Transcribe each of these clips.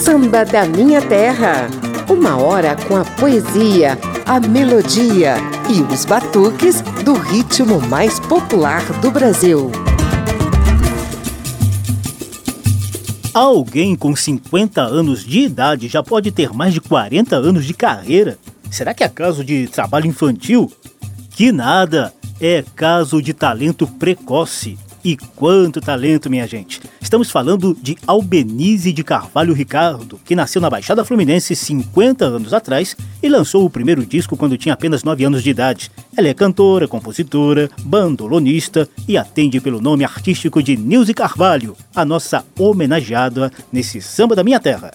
Samba da Minha Terra. Uma hora com a poesia, a melodia e os batuques do ritmo mais popular do Brasil. Alguém com 50 anos de idade já pode ter mais de 40 anos de carreira? Será que é caso de trabalho infantil? Que nada! É caso de talento precoce. E quanto talento, minha gente! Estamos falando de Albenise de Carvalho Ricardo, que nasceu na Baixada Fluminense 50 anos atrás e lançou o primeiro disco quando tinha apenas 9 anos de idade. Ela é cantora, compositora, bandolonista e atende pelo nome artístico de Nilce Carvalho, a nossa homenageada nesse samba da minha terra.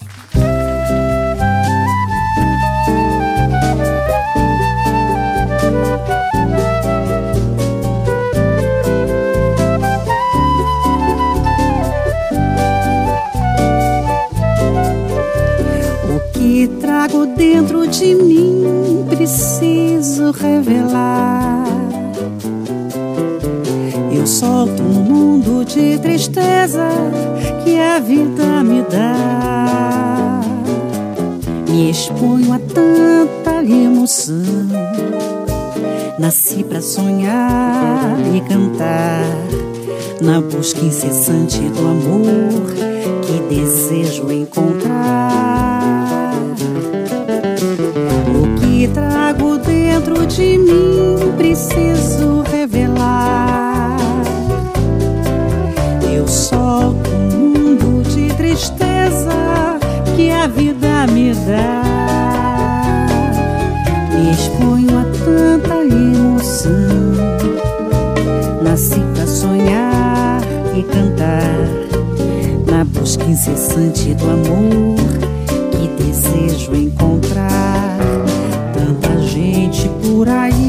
Nasci para sonhar e cantar, na busca incessante do amor que desejo encontrar que trago dentro de mim preciso revelar. Eu solto um mundo de tristeza que a vida me dá. E cantar. Na busca incessante do amor que desejo encontrar. Gente por aí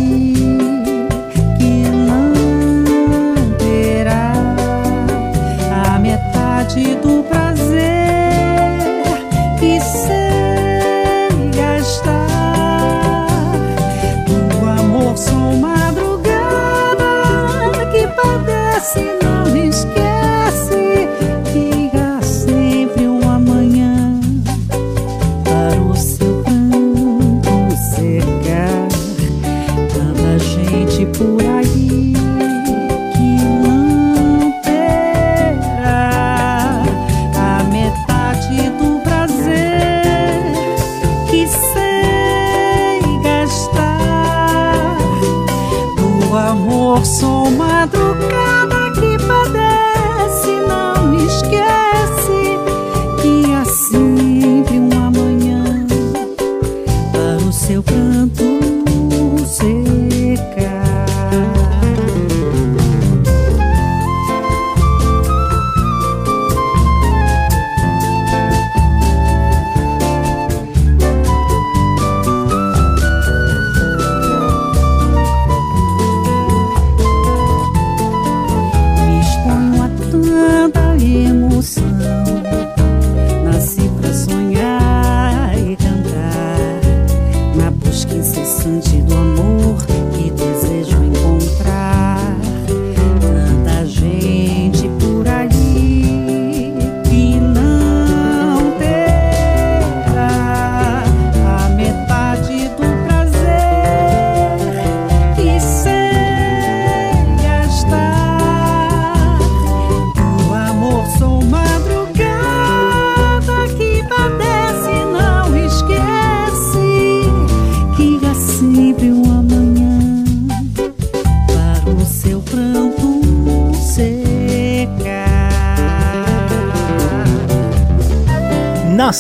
自己。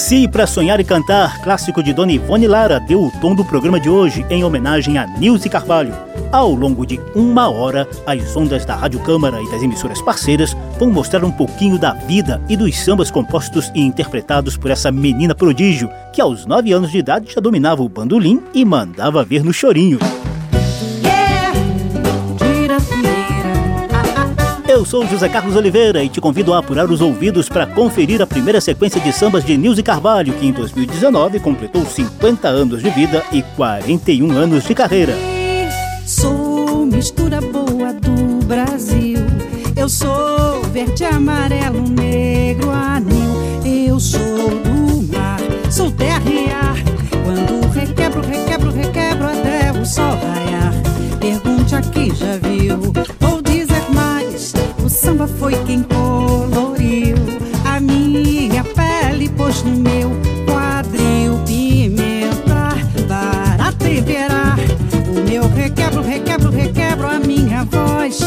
Nasci para sonhar e cantar, clássico de Dona Ivone Lara, deu o tom do programa de hoje em homenagem a Nilce Carvalho. Ao longo de uma hora, as ondas da Rádio Câmara e das emissoras parceiras vão mostrar um pouquinho da vida e dos sambas compostos e interpretados por essa menina prodígio, que aos 9 anos de idade já dominava o bandolim e mandava ver no chorinho. Sou José Carlos Oliveira e te convido a apurar os ouvidos para conferir a primeira sequência de sambas de Nilce Carvalho, que em 2019 completou 50 anos de vida e 41 anos de carreira. Sou mistura boa do Brasil, eu sou verde, amarelo, negro, anil. Eu sou do mar, sou terra e ar. Quando requebro, requebro, requebro até o sol raiar. Foi quem coloriu a minha pele, pôs no meu quadril pimenta para temperar. O meu requebro, requebro, requebro a minha voz.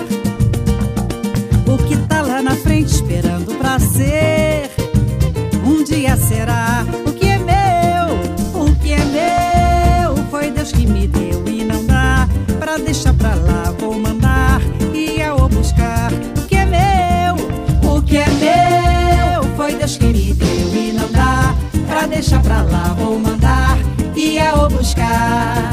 alcance os seus ideais.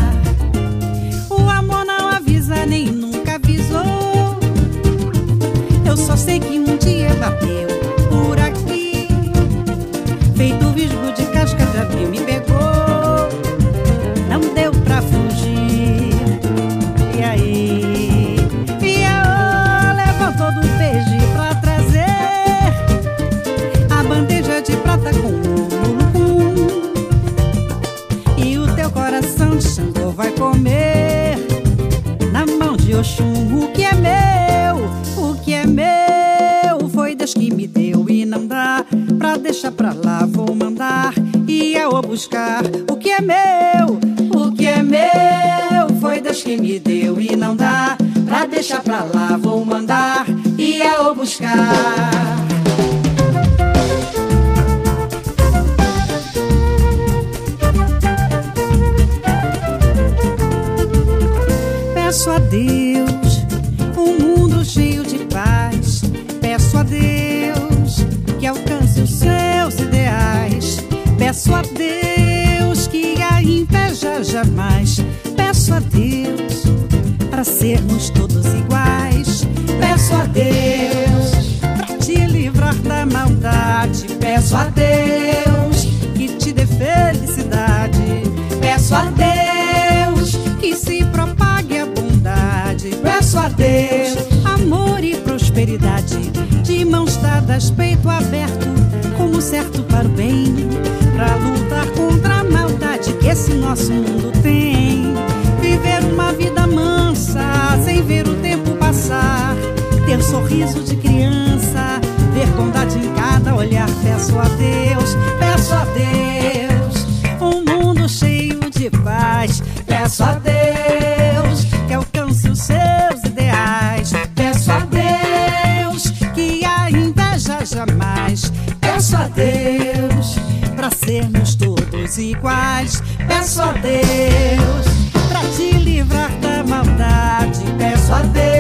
Peço a Deus que a inveja jamais. Peço a Deus para sermos todos iguais. Peço a Deus para te livrar da maldade. Peço a Deus que te dê felicidade. Peço a Deus que se propague a bondade. Peço a Deus amor e prosperidade. De mãos dadas, peito aberto, como certo para o bem. Pra lutar contra a maldade que esse nosso mundo tem. Viver uma vida mansa, sem ver o tempo passar. Ter sorriso de criança, ver bondade em cada olhar. Peço a Deus, peço a Deus, um mundo cheio de paz. Peço a Deus iguais. Peço a Deus para te livrar da maldade. Peço a Deus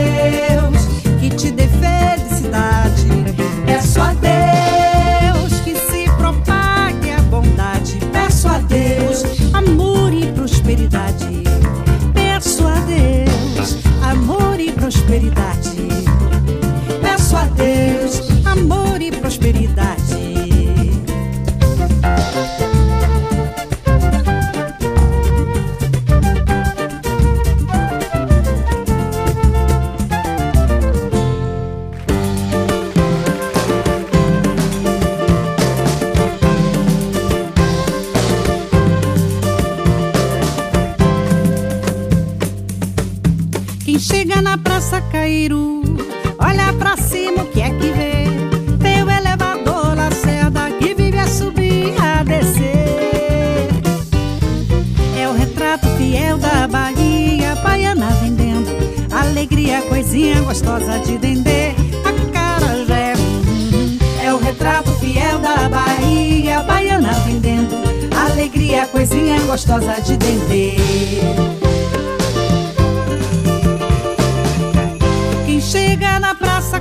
Na Praça Cairo, olha pra cima o que é que vê. Tem o elevador Lacerda que vive a subir a descer. É o retrato fiel da Bahia, baiana vendendo. Alegria, coisinha gostosa de dendê. A cara já é hum, É o retrato fiel da Bahia, baiana vendendo. Alegria, coisinha gostosa de dendê.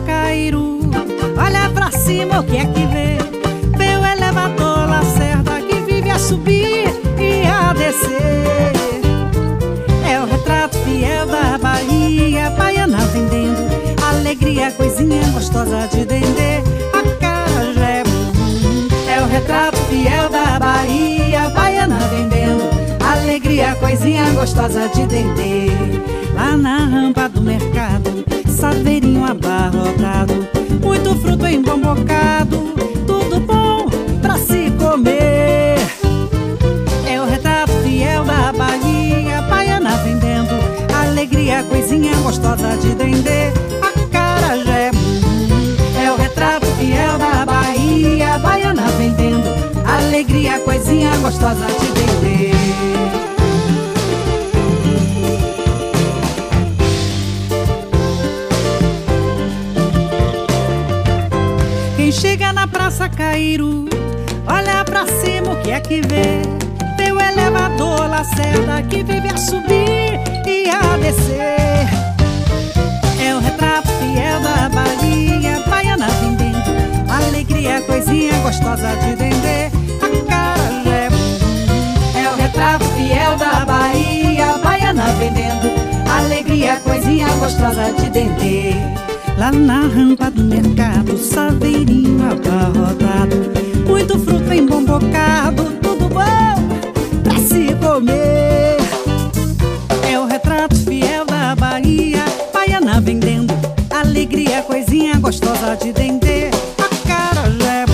Cairo, olha pra cima o que é que vê. O elevador Lacerda que vive a subir e a descer. É o retrato fiel da Bahia, baiana vendendo. Alegria, coisinha gostosa de dendê. A cara já é o retrato fiel da Bahia, baiana vendendo. Alegria, coisinha gostosa de dendê. Lá na rampa do mercado, saveirinho abarrotado. Muito fruto embombocado, tudo bom pra se comer. É o retrato fiel da Bahia, baiana vendendo. Alegria, coisinha gostosa de dendê. A cara já é o retrato fiel da Bahia, baiana vendendo. Alegria, coisinha gostosa de dendê. Olha pra cima o que é que vê. O elevador Lacerda que vive a subir e a descer. É o retrato fiel da Bahia, baiana vendendo. Alegria, coisinha gostosa de dendê. A cara é É o retrato fiel da Bahia, baiana vendendo. Alegria, coisinha gostosa de dendê. Lá na rampa do mercado, saveirinho abarrotado. Muito fruto embombocado, tudo bom pra se comer. É o retrato fiel da Bahia, baiana vendendo. Alegria, coisinha gostosa de dendê. A cara já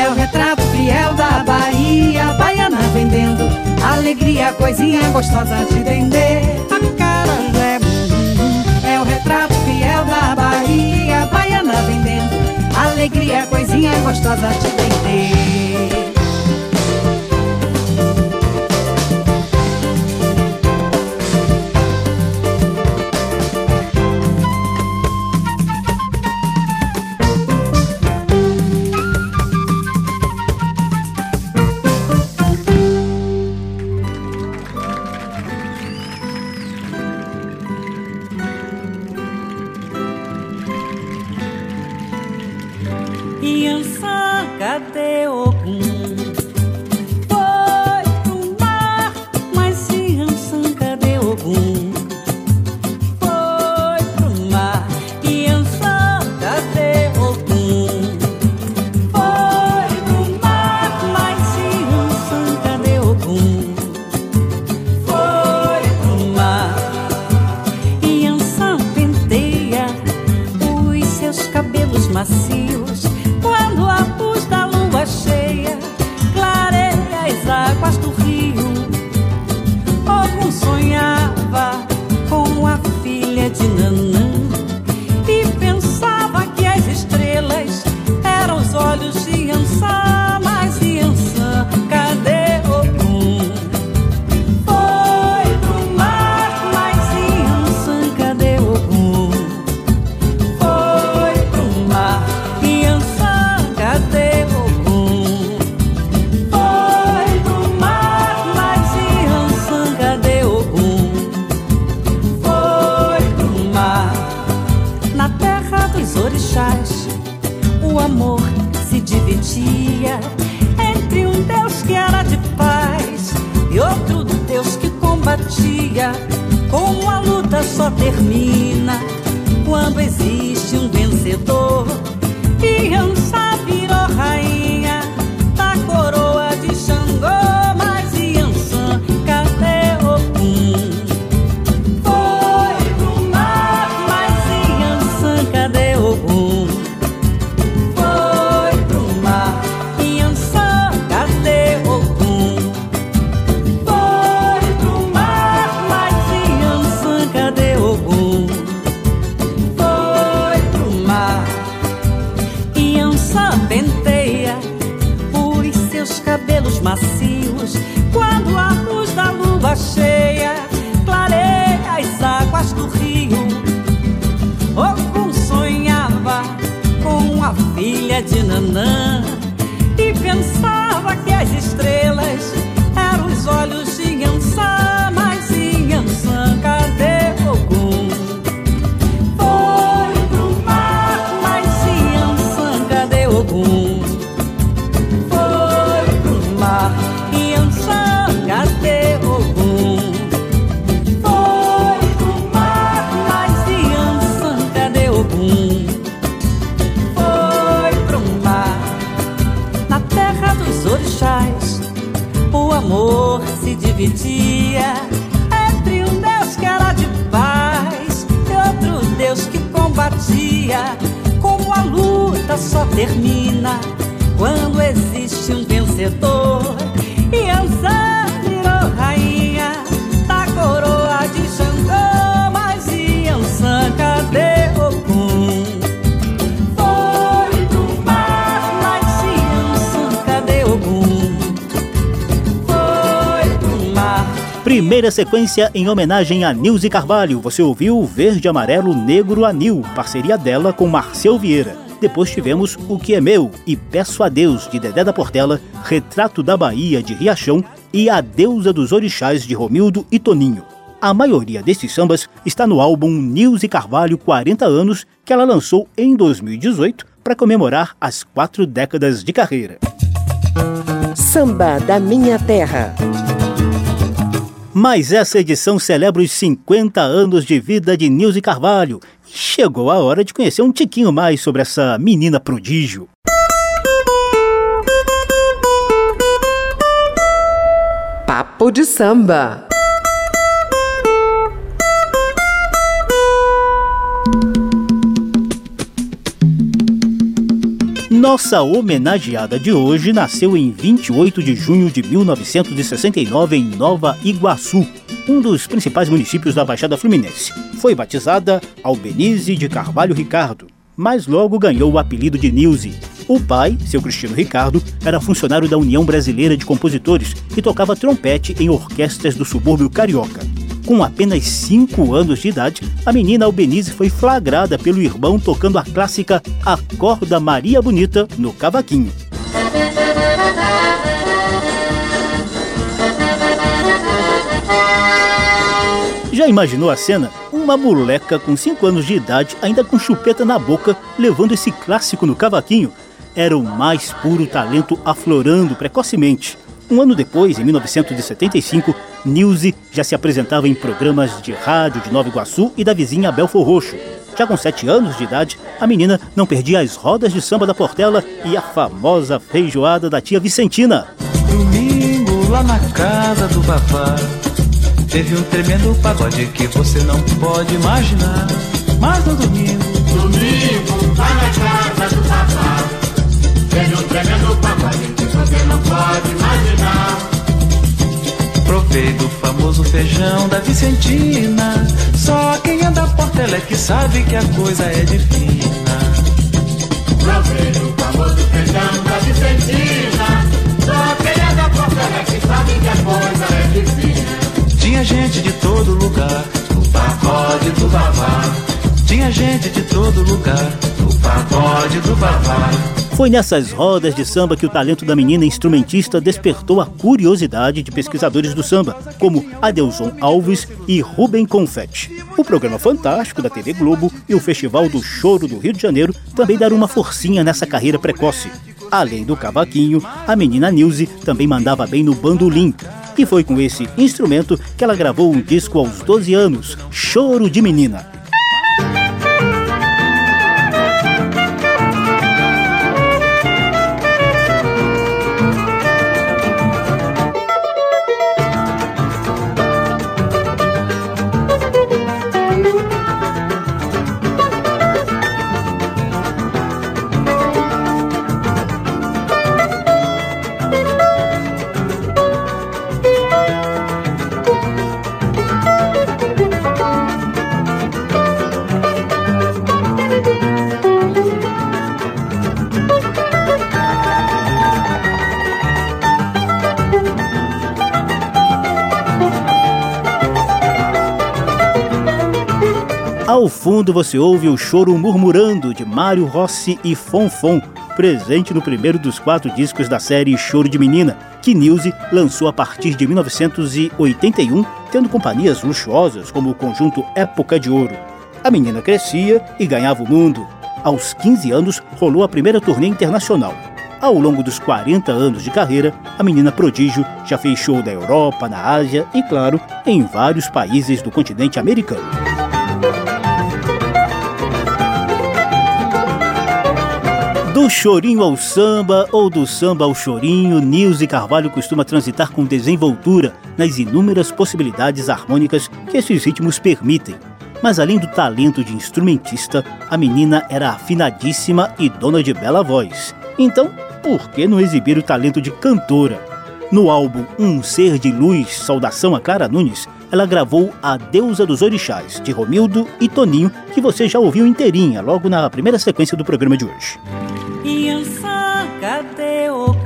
é o retrato fiel da Bahia, baiana vendendo. Alegria, coisinha gostosa de dendê. A Vendendo. Alegria, coisinha gostosa de dendê. mas sim como a luta só termina quando existe um vencedor. E Ansa Nanã e pensava que as estrelas eram os olhos de Yansan, combatia. Como a luta só termina quando existe um vencedor. E Anzá virou rainha Primeira sequência em homenagem a Nilce Carvalho. Você ouviu Verde, Amarelo, Negro, Anil, parceria dela com Marcel Vieira. Depois tivemos O Que É Meu e Peço a Deus, de Dedé da Portela, Retrato da Bahia, de Riachão e A Deusa dos Orixás, de Romildo e Toninho. A maioria desses sambas está no álbum Nilce Carvalho 40 anos, que ela lançou em 2018 para comemorar as quatro décadas de carreira. Samba da Minha Terra. Mas essa edição celebra os 50 anos de vida de Nilce Carvalho. Chegou a hora de conhecer um tiquinho mais sobre essa menina prodígio. Papo de samba. Nossa homenageada de hoje nasceu em 28 de junho de 1969 em Nova Iguaçu, um dos principais municípios da Baixada Fluminense. Foi batizada Albenize de Carvalho Ricardo, mas logo ganhou o apelido de Nilze. O pai, seu Cristino Ricardo, era funcionário da União Brasileira de Compositores e tocava trompete em orquestras do subúrbio carioca. Com apenas 5 anos de idade, a menina Albenize foi flagrada pelo irmão tocando a clássica Acorda Maria Bonita no cavaquinho. Já imaginou a cena? Uma moleca com 5 anos de idade, ainda com chupeta na boca, levando esse clássico no cavaquinho? Era o mais puro talento aflorando precocemente. Um ano depois, em 1975, Nilze já se apresentava em programas de rádio de Nova Iguaçu e da vizinha Belfor Roxo. Já com 7 anos de idade, a menina não perdia as rodas de samba da Portela e a famosa feijoada da tia Vicentina. Domingo lá na casa do papá Teve um tremendo pagode que você não pode imaginar Mas no domingo Domingo, lá na casa do papá Teve um tremendo pagode que você não pode imaginar Provei do famoso feijão da Vicentina. Só quem é da Portela é que sabe que a coisa é divina. Provei do famoso feijão da Vicentina. Só quem é da Portela que sabe que a coisa é divina. Tinha gente de todo lugar O pagode do Vavá Tinha gente de todo lugar O pagode do Vavá Foi nessas rodas de samba que o talento da menina instrumentista despertou a curiosidade de pesquisadores do samba, como Adelson Alves e Rubem Confetti. O programa Fantástico da TV Globo e o Festival do Choro do Rio de Janeiro também deram uma forcinha nessa carreira precoce. Além do cavaquinho, a menina Nilce também mandava bem no bandolim. E foi com esse instrumento que ela gravou um disco aos 12 anos, Choro de Menina. Ao fundo você ouve o choro murmurando de Mário Rossi e Fonfon, presente no primeiro dos quatro discos da série Choro de Menina, que Nilce lançou a partir de 1981, tendo companhias luxuosas como o conjunto Época de Ouro. A menina crescia e ganhava o mundo. Aos 15 anos, rolou a primeira turnê internacional. Ao longo dos 40 anos de carreira, a menina prodígio já fez show na Europa, na Ásia e, claro, em vários países do continente americano. Do chorinho ao samba ou do samba ao chorinho, Nilce Carvalho costuma transitar com desenvoltura nas inúmeras possibilidades harmônicas que esses ritmos permitem. Mas além do talento de instrumentista, a menina era afinadíssima e dona de bela voz. Então, por que não exibir o talento de cantora? No álbum Um Ser de Luz, Saudação a Clara Nunes, ela gravou A Deusa dos Orixás, de Romildo e Toninho, que você já ouviu inteirinha logo na primeira sequência do programa de hoje. y el zacateo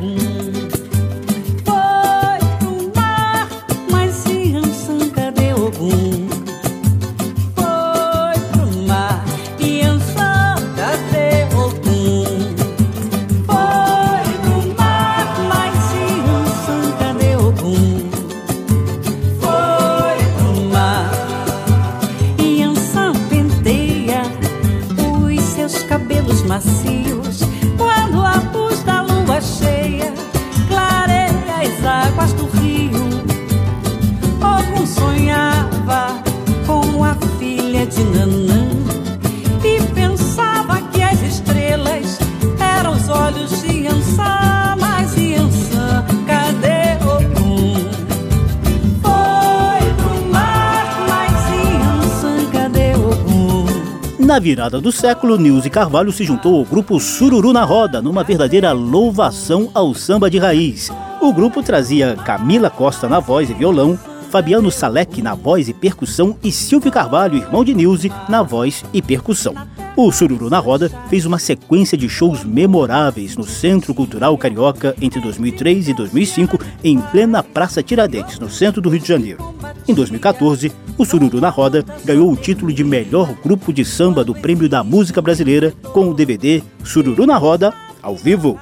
virada do século, Nilce Carvalho se juntou ao grupo Sururu na Roda, numa verdadeira louvação ao samba de raiz. O grupo trazia Camila Costa na voz e violão, Fabiano Salek na voz e percussão e Silvio Carvalho, irmão de Nilce, na voz e percussão. O Sururu na Roda fez uma sequência de shows memoráveis no Centro Cultural Carioca entre 2003 e 2005, em plena Praça Tiradentes, no centro do Rio de Janeiro. Em 2014, o Sururu na Roda ganhou o título de melhor grupo de samba do Prêmio da Música Brasileira com o DVD Sururu na Roda ao vivo.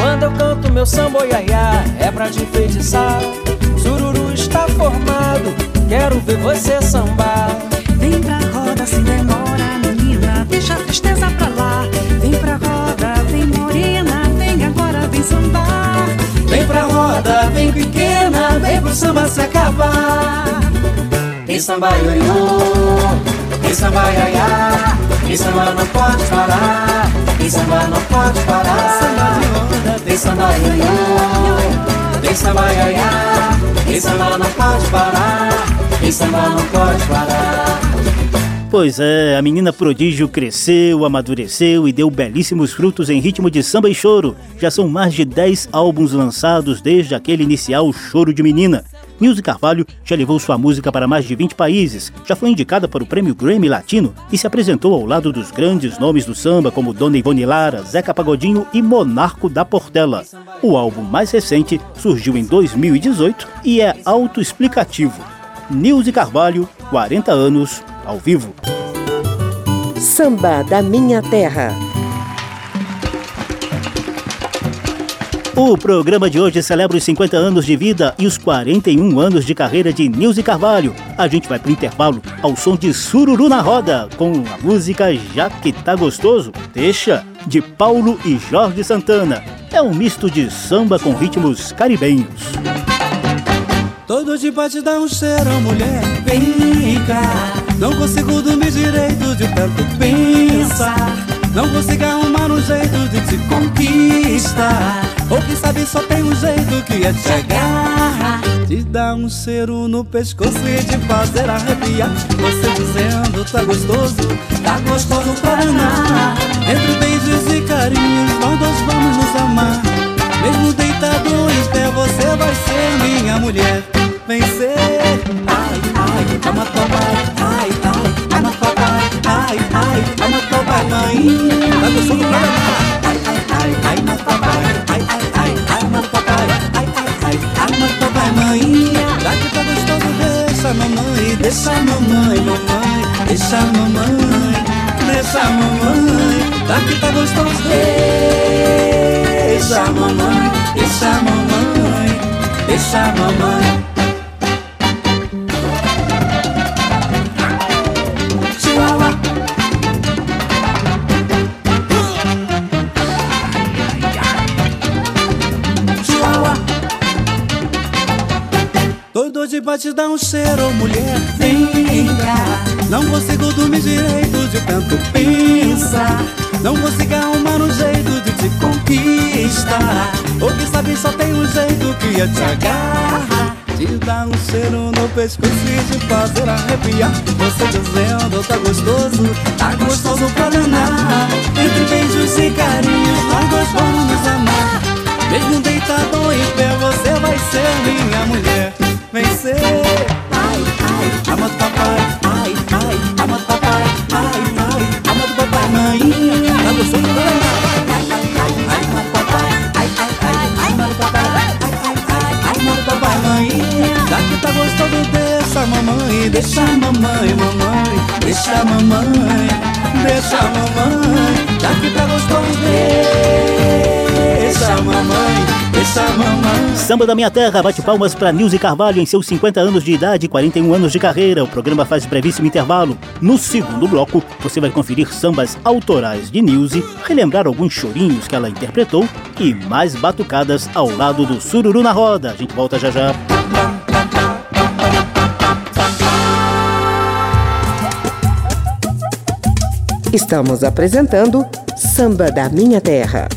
Quando eu canto meu samba iaiá, é pra te enfeitiçar. Sururu está formado, quero ver você sambar. Vem pra roda sem demora, deixa a tristeza pra lá. Vem pra roda, vem morena, vem agora, vem sambar. Vem pra roda, vem pequena, vem pro samba se acabar. Tem samba ioiô, tem samba iaiá, tem samba não pode parar, tem samba não pode parar. Tem samba ioiô, tem samba iaiá, tem samba não pode parar, tem samba não pode parar. Pois é, a menina prodígio cresceu, amadureceu e deu belíssimos frutos em ritmo de samba e choro. Já são mais de 10 álbuns lançados desde aquele inicial Choro de Menina. Nilce Carvalho já levou sua música para mais de 20 países, já foi indicada para o prêmio Grammy Latino e se apresentou ao lado dos grandes nomes do samba como Dona Ivone Lara, Zeca Pagodinho e Monarco da Portela. O álbum mais recente surgiu em 2018 e é autoexplicativo. Nilce Carvalho, 40 anos, ao vivo. Samba da Minha Terra. O programa de hoje celebra os 50 anos de vida e os 41 anos de carreira de Nilce Carvalho. A gente vai pro intervalo ao som de Sururu na Roda, com a música Já Que Tá Gostoso, Deixa, de Paulo e Jorge Santana. É um misto de samba com ritmos caribenhos. Todo de um cheiro, mulher, vem cá Não consigo dormir direito de tanto pensar Não consigo arrumar um jeito de te conquistar. Ou quem sabe só tem um jeito que é te agarrar. Te dar um cheiro no pescoço e te fazer arrepiar. Você dizendo tá gostoso, tá gostoso pra danar Entre beijos e carinhos nós dois vamos nos amar. Mesmo deitado em pé, você vai ser minha mulher. Vem ser, ai, ai, ama papai, ai, ai, ama papai, ai, ai, ama papai, mãe. Tá gostoso pra amar, ai, ai, ai, ai, ama papai, ai, ai, ai, ai, ama papai, ai, ai, ai, ama papai, mãe. Já que tá gostoso, deixa a mamãe, deixa a mamãe, mamãe, deixa a mamãe, deixa a mamãe. Já que tá gostoso, deixa Deixa a mamãe, deixa a mamãe, deixa a mamãe. Pra te dar um cheiro, mulher, vem cá. Não consigo dormir direito de tanto pensar. Não consigo arrumar um jeito de te conquistar. Ou quem sabe só tem um jeito que é te agarrar. Te dar um cheiro no pescoço e te fazer arrepiar. Você dizendo tá gostoso, tá gostoso pra danar. Entre beijos e carinhos nós dois vamos nos amar. Mesmo deitado em pé você vai ser minha mulher Vem ser, ai, ai, ama do papai Ai, ai, ama do papai Ai, ai, ama do papai Mãe, tá gostoso pra danar que tá gostoso, deixa a mamãe, deixa a mamãe, mamãe, deixa a mamãe, deixa a mamãe, já que tá gostoso, mamãe. Deixa a mamãe. Samba da Minha Terra, bate palmas para Nilce Carvalho em seus 50 anos de idade e 41 anos de carreira. O programa faz brevíssimo intervalo. No segundo bloco, você vai conferir sambas autorais de Nilce, relembrar alguns chorinhos que ela interpretou e mais batucadas ao lado do Sururu na Roda. A gente volta já já. Estamos apresentando Samba da Minha Terra.